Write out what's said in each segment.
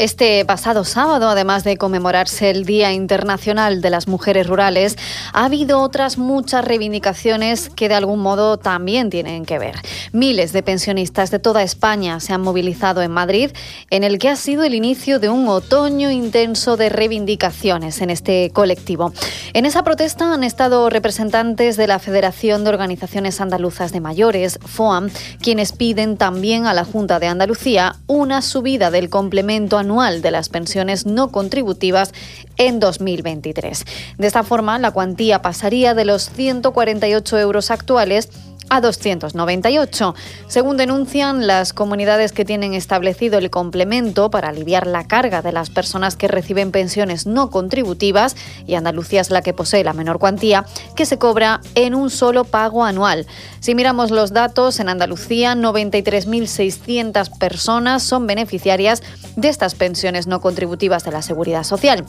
Este pasado sábado, además de conmemorarse el Día Internacional de las Mujeres Rurales, ha habido otras muchas reivindicaciones que de algún modo también tienen que ver. Miles de pensionistas de toda España se han movilizado en Madrid, en el que ha sido el inicio de un otoño intenso de reivindicaciones en este colectivo. En esa protesta han estado representantes de la Federación de Organizaciones Andaluzas de Mayores, FOAM, quienes piden también a la Junta de Andalucía una subida del complemento anual de las pensiones no contributivas en 2023. De esta forma, la cuantía pasaría de los 148 euros actuales a 298. Según denuncian las comunidades que tienen establecido el complemento para aliviar la carga de las personas que reciben pensiones no contributivas, y Andalucía es la que posee la menor cuantía, que se cobra en un solo pago anual. Si miramos los datos, en Andalucía 93.600 personas son beneficiarias de estas pensiones no contributivas de la Seguridad Social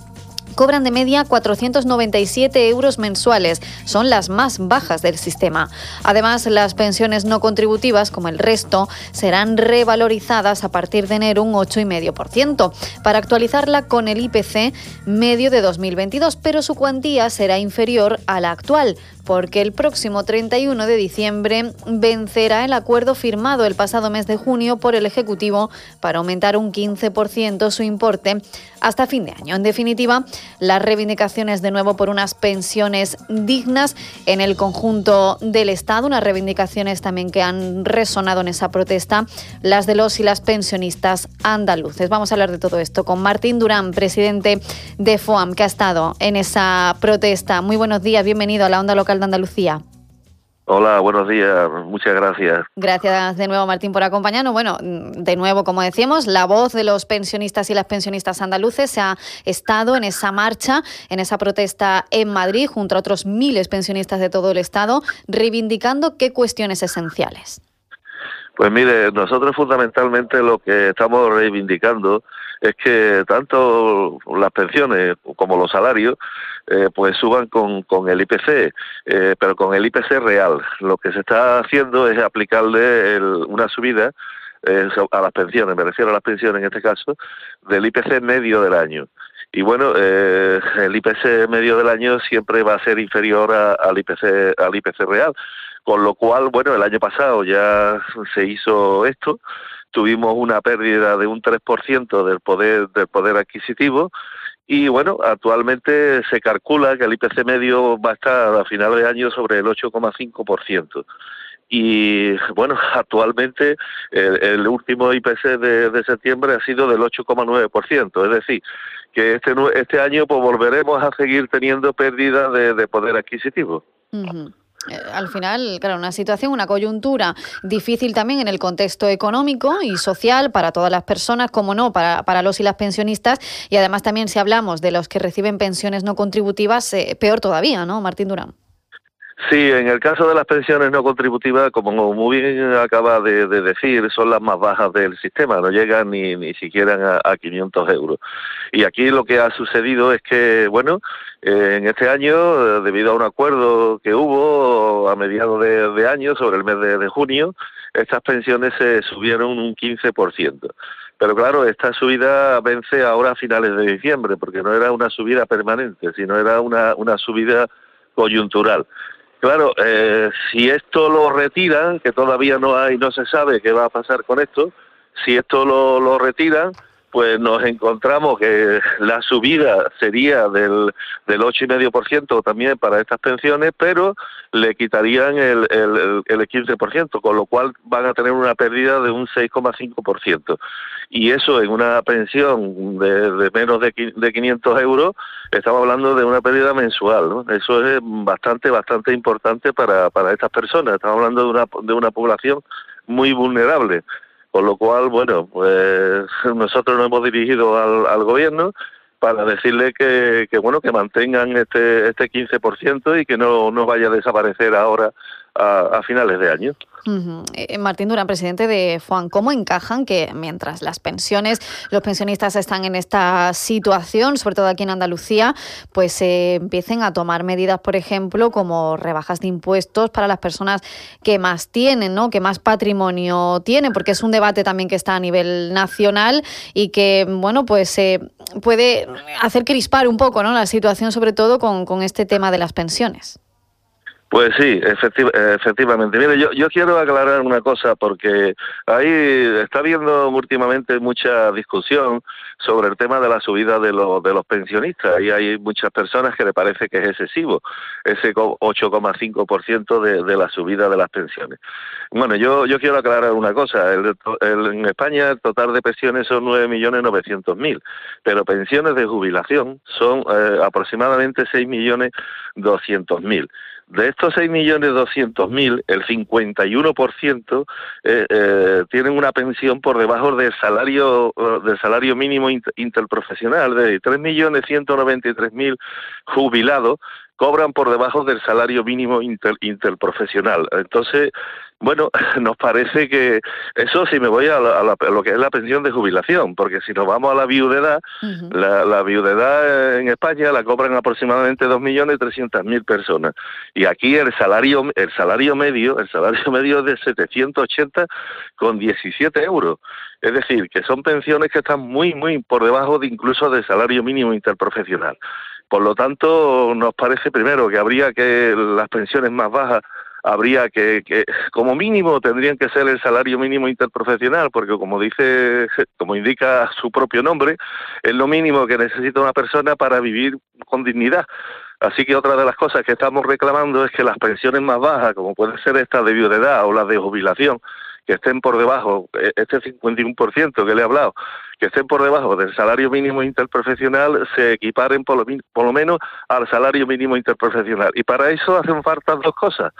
cobran de media 497 euros mensuales. Son las más bajas del sistema. Además, las pensiones no contributivas, como el resto, serán revalorizadas a partir de enero un 8,5% para actualizarla con el IPC medio de 2022, pero su cuantía será inferior a la actual, porque el próximo 31 de diciembre vencerá el acuerdo firmado el pasado mes de junio por el Ejecutivo para aumentar un 15% su importe hasta fin de año. En definitiva, las reivindicaciones de nuevo por unas pensiones dignas en el conjunto del Estado, unas reivindicaciones también que han resonado en esa protesta, las de los y las pensionistas andaluces. Vamos a hablar de todo esto con Martín Durán, presidente de FOAM, que ha estado en esa protesta. Muy buenos días, bienvenido a la onda local de Andalucía. Hola, buenos días, muchas gracias. Gracias de nuevo, Martín, por acompañarnos. Bueno, de nuevo, como decíamos, la voz de los pensionistas y las pensionistas andaluces se ha estado en esa marcha, en esa protesta en Madrid, junto a otros miles pensionistas de todo el Estado, reivindicando qué cuestiones esenciales. Pues mire, nosotros fundamentalmente lo que estamos reivindicando es que tanto las pensiones como los salarios eh, pues suban con, con el IPC, eh, pero con el IPC real. Lo que se está haciendo es aplicarle una subida eh, a las pensiones, me refiero a las pensiones en este caso, del IPC medio del año. Y bueno, el IPC medio del año siempre va a ser inferior al IPC al IPC real, con lo cual, bueno, el año pasado ya se hizo esto, tuvimos una pérdida de un 3% del poder del poder adquisitivo y bueno, actualmente se calcula que el IPC medio va a estar a final de año sobre el 8,5%. Y bueno, actualmente el, último IPC de, septiembre ha sido del 8,9%. Es decir, que este, este año pues volveremos a seguir teniendo pérdida de, poder adquisitivo. Eh, al final, claro, una situación, una coyuntura difícil también en el contexto económico y social para todas las personas, como no, para, para los y las pensionistas. Y además también si hablamos de los que reciben pensiones no contributivas, eh, peor todavía, ¿no, Martín Durán? Sí, en el caso de las pensiones no contributivas, como muy bien acaba de, decir, son las más bajas del sistema, no llegan ni, ni siquiera a, a 500 euros. Y aquí lo que ha sucedido es que, bueno, eh, en este año, eh, debido a un acuerdo que hubo a mediados de, año, sobre el mes de, junio, estas pensiones se subieron un 15%. Pero claro, esta subida vence ahora a finales de diciembre, porque no era una subida permanente, sino era una, una subida coyuntural. Claro, eh, si esto lo retiran, que todavía no hay, no se sabe qué va a pasar con esto, si esto lo, lo retiran, pues nos encontramos que la subida sería del, del 8,5% también para estas pensiones, pero le quitarían el, el, el 15%, con lo cual van a tener una pérdida de un 6,5%. Y eso en una pensión de, de menos de, de 500 euros, estamos hablando de una pérdida mensual. Eso es bastante, bastante importante para, para estas personas. Estamos hablando de una, de una población muy vulnerable. Con lo cual, bueno, pues nosotros nos hemos dirigido al, al gobierno para decirle que, que bueno que mantengan este este 15% y que no, no vaya a desaparecer ahora a, finales de año. Eh, Martín Durán, presidente de FOAN, ¿cómo encajan que mientras las pensiones, los pensionistas están en esta situación, sobre todo aquí en Andalucía, pues se empiecen a tomar medidas, por ejemplo, como rebajas de impuestos para las personas que más tienen, ¿no? que más patrimonio tienen, porque es un debate también que está a nivel nacional y que, bueno, pues se puede hacer crispar un poco ¿no? la situación, sobre todo con este tema de las pensiones. Pues sí, efectivamente. Mire, yo, yo quiero aclarar una cosa porque ahí está habiendo últimamente mucha discusión sobre el tema de la subida de, los de los pensionistas y hay muchas personas que le parece que es excesivo ese 8,5% de, de la subida de las pensiones. Bueno, yo, yo quiero aclarar una cosa. El, en España el total de pensiones son 9.900.000, pero pensiones de jubilación son eh, aproximadamente 6.200.000. De estos 6.200.000, el 51% eh, eh, tienen una pensión por debajo del salario eh, del salario mínimo interprofesional de 3.193.000 jubilados cobran por debajo del salario mínimo interprofesional. Entonces, bueno, nos parece que eso si me voy a, lo que es la pensión de jubilación, porque si nos vamos a la viudedad, la, viudedad en España la cobran aproximadamente 2.300.000 personas y aquí el salario el salario medio el salario medio es de 780 con 17 euros. Es decir, que son pensiones que están muy muy por debajo de incluso del salario mínimo interprofesional. Por lo tanto, nos parece primero que habría que las pensiones más bajas habría que, que, como mínimo tendrían que ser el salario mínimo interprofesional porque como dice como indica su propio nombre es lo mínimo que necesita una persona para vivir con dignidad. Así que otra de las cosas que estamos reclamando es que las pensiones más bajas como puede ser esta de viudedad o las de jubilación que estén por debajo, e, este 51% que le he hablado, que estén por debajo del salario mínimo interprofesional, se equiparen por lo, por lo menos al salario mínimo interprofesional. Y para eso hacen falta dos cosas.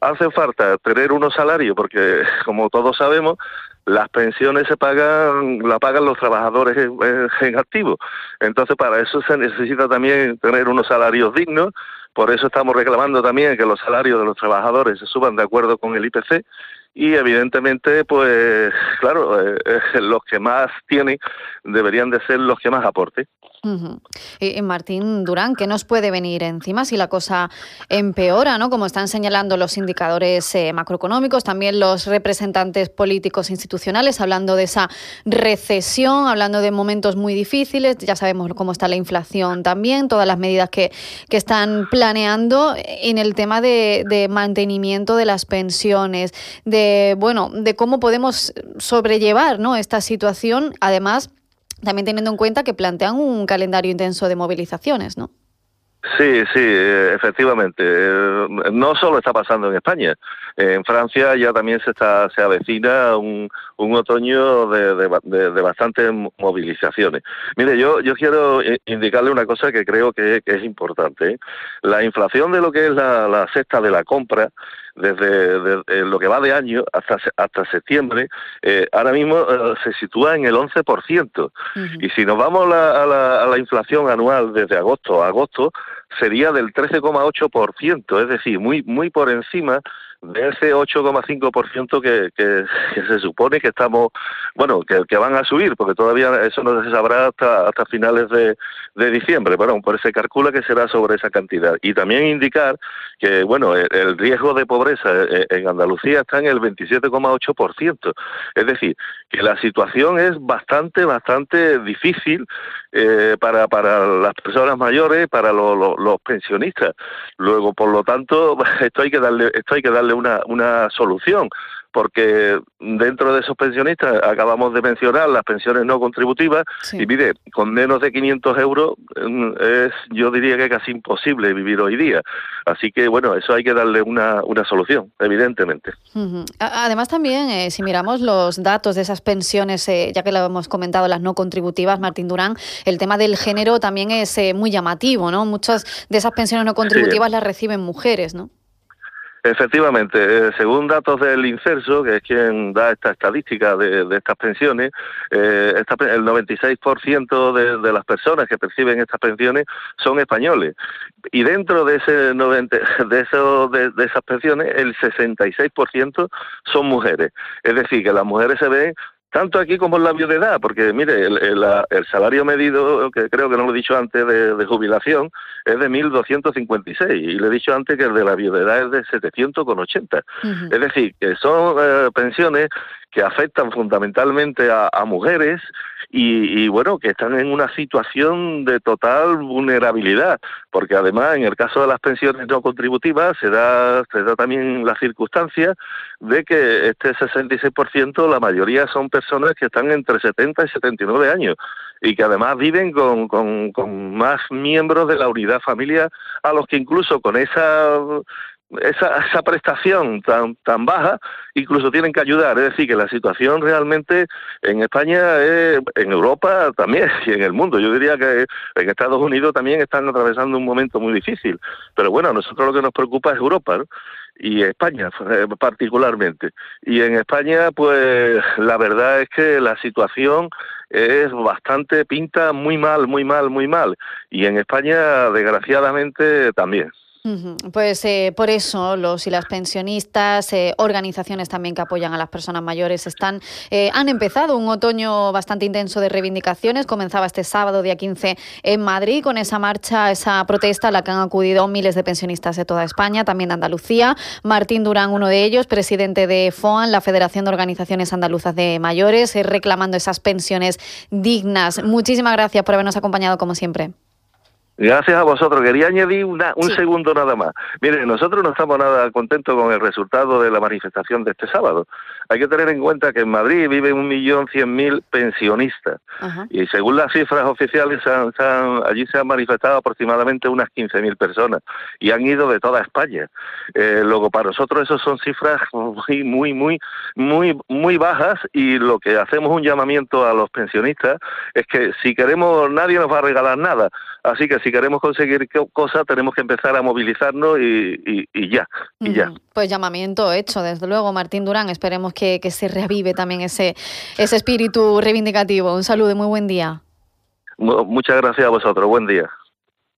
Hace falta tener unos salarios, porque como todos sabemos, las pensiones se pagan, la pagan los trabajadores en, en, activo. Entonces, para eso se necesita también tener unos salarios dignos. Por eso estamos reclamando también que los salarios de los trabajadores se suban de acuerdo con el IPC y evidentemente, pues claro, eh, eh, los que más tienen deberían de ser los que más aporten. Y, Martín Durán, ¿qué nos puede venir encima si la cosa empeora, ¿no? Como están señalando los indicadores eh, macroeconómicos, también los representantes políticos institucionales, hablando de esa recesión, hablando de momentos muy difíciles, ya sabemos cómo está la inflación también, todas las medidas que, que están planeando en el tema de, de mantenimiento de las pensiones, de bueno, de cómo podemos sobrellevar, ¿no? esta situación, además también teniendo en cuenta que plantean un calendario intenso de movilizaciones, ¿no? Sí, sí, eh, efectivamente. Eh, no solo está pasando en España. En Francia ya también se está se avecina un, un otoño de, de, bastantes movilizaciones. Mire, yo yo quiero indicarle una cosa que creo que, es importante. ¿eh? La inflación de lo que es la, la cesta de la compra desde, eh, lo que va de año hasta hasta septiembre, eh, ahora mismo eh, se sitúa en el 11%. Y si nos vamos a la, a la inflación anual desde agosto a agosto, sería del 13,8%, es decir, muy muy por encima de ese 8,5% que, que, que se supone que estamos, bueno, que, que, van a subir, porque todavía eso no se sabrá hasta, hasta finales de, diciembre, bueno, por se calcula que será sobre esa cantidad. Y también indicar que, bueno, el, riesgo de pobreza eh, en Andalucía está en el 27,8%. Es decir, que la situación es bastante, bastante difícil eh, para, para las personas mayores, para los pensionistas. Luego, por lo tanto, esto hay que darle, esto hay que darle una, una solución porque dentro de esos pensionistas acabamos de mencionar las pensiones no contributivas y mire, con menos de 500 euros mm, es yo diría que casi imposible vivir hoy día. Así que bueno, eso hay que darle una, una solución, evidentemente. Además también, eh, si miramos los datos de esas pensiones, eh, ya que lo hemos comentado, las no contributivas, Martín Durán, el tema del género también es eh, muy llamativo, ¿no? Muchas de esas pensiones no contributivas las reciben mujeres, ¿no? Efectivamente, eh, según datos del Incerso, que es quien da esta estadística de, estas pensiones, eh, el 96% de, de las personas que perciben estas pensiones son españoles. Y dentro de ese 90, de, eso, de, de esas pensiones, el 66% son mujeres. Es decir, que las mujeres se ven tanto aquí como en la viudedad, porque mire, el, salario medido, que creo que no lo he dicho antes, de, jubilación, es de 1.256, y le he dicho antes que el de la viudedad es de 780. Es decir, que son eh, pensiones que afectan fundamentalmente a, mujeres y, bueno, que están en una situación de total vulnerabilidad, porque además en el caso de las pensiones no contributivas se da, se da también la circunstancia de que este 66% la mayoría son personas que están entre 70 y 79 años y que además viven con, con, con más miembros de la unidad familiar a los que incluso con esa esa, esa prestación tan, tan baja, incluso tienen que ayudar. Es decir, que la situación realmente en España, en Europa también y en el mundo. Yo diría que en Estados Unidos también están atravesando un momento muy difícil. Pero bueno, a nosotros lo que nos preocupa es Europa, y España eh, particularmente. Y en España, pues la verdad es que la situación es bastante pinta muy mal, muy mal, muy mal. Y en España, desgraciadamente, también. Pues eh, por eso los y las pensionistas, eh, organizaciones también que apoyan a las personas mayores, están eh, han empezado un otoño bastante intenso de reivindicaciones. Comenzaba este sábado, día 15, en Madrid, con esa marcha, esa protesta a la que han acudido miles de pensionistas de toda España, también de Andalucía. Martín Durán, uno de ellos, presidente de FOAN, la Federación de Organizaciones Andaluzas de Mayores, reclamando esas pensiones dignas. Muchísimas gracias por habernos acompañado, como siempre. Gracias a vosotros. Quería añadir una, un segundo nada más. Mire, nosotros no estamos nada contentos con el resultado de la manifestación de este sábado. Hay que tener en cuenta que en Madrid viven un millón cien mil pensionistas y según las cifras oficiales allí se han manifestado aproximadamente unas quince mil personas y han ido de toda España. Eh, luego para nosotros eso son cifras muy muy muy muy muy bajas y lo que hacemos un llamamiento a los pensionistas es que si queremos nadie nos va a regalar nada. Así que si queremos conseguir cosas tenemos que empezar a movilizarnos y, ya, y ya. Pues llamamiento hecho, desde luego, Martín Durán. Esperemos que, que se reavive también ese, ese espíritu reivindicativo. Un saludo y muy buen día. Muchas gracias a vosotros. Buen día.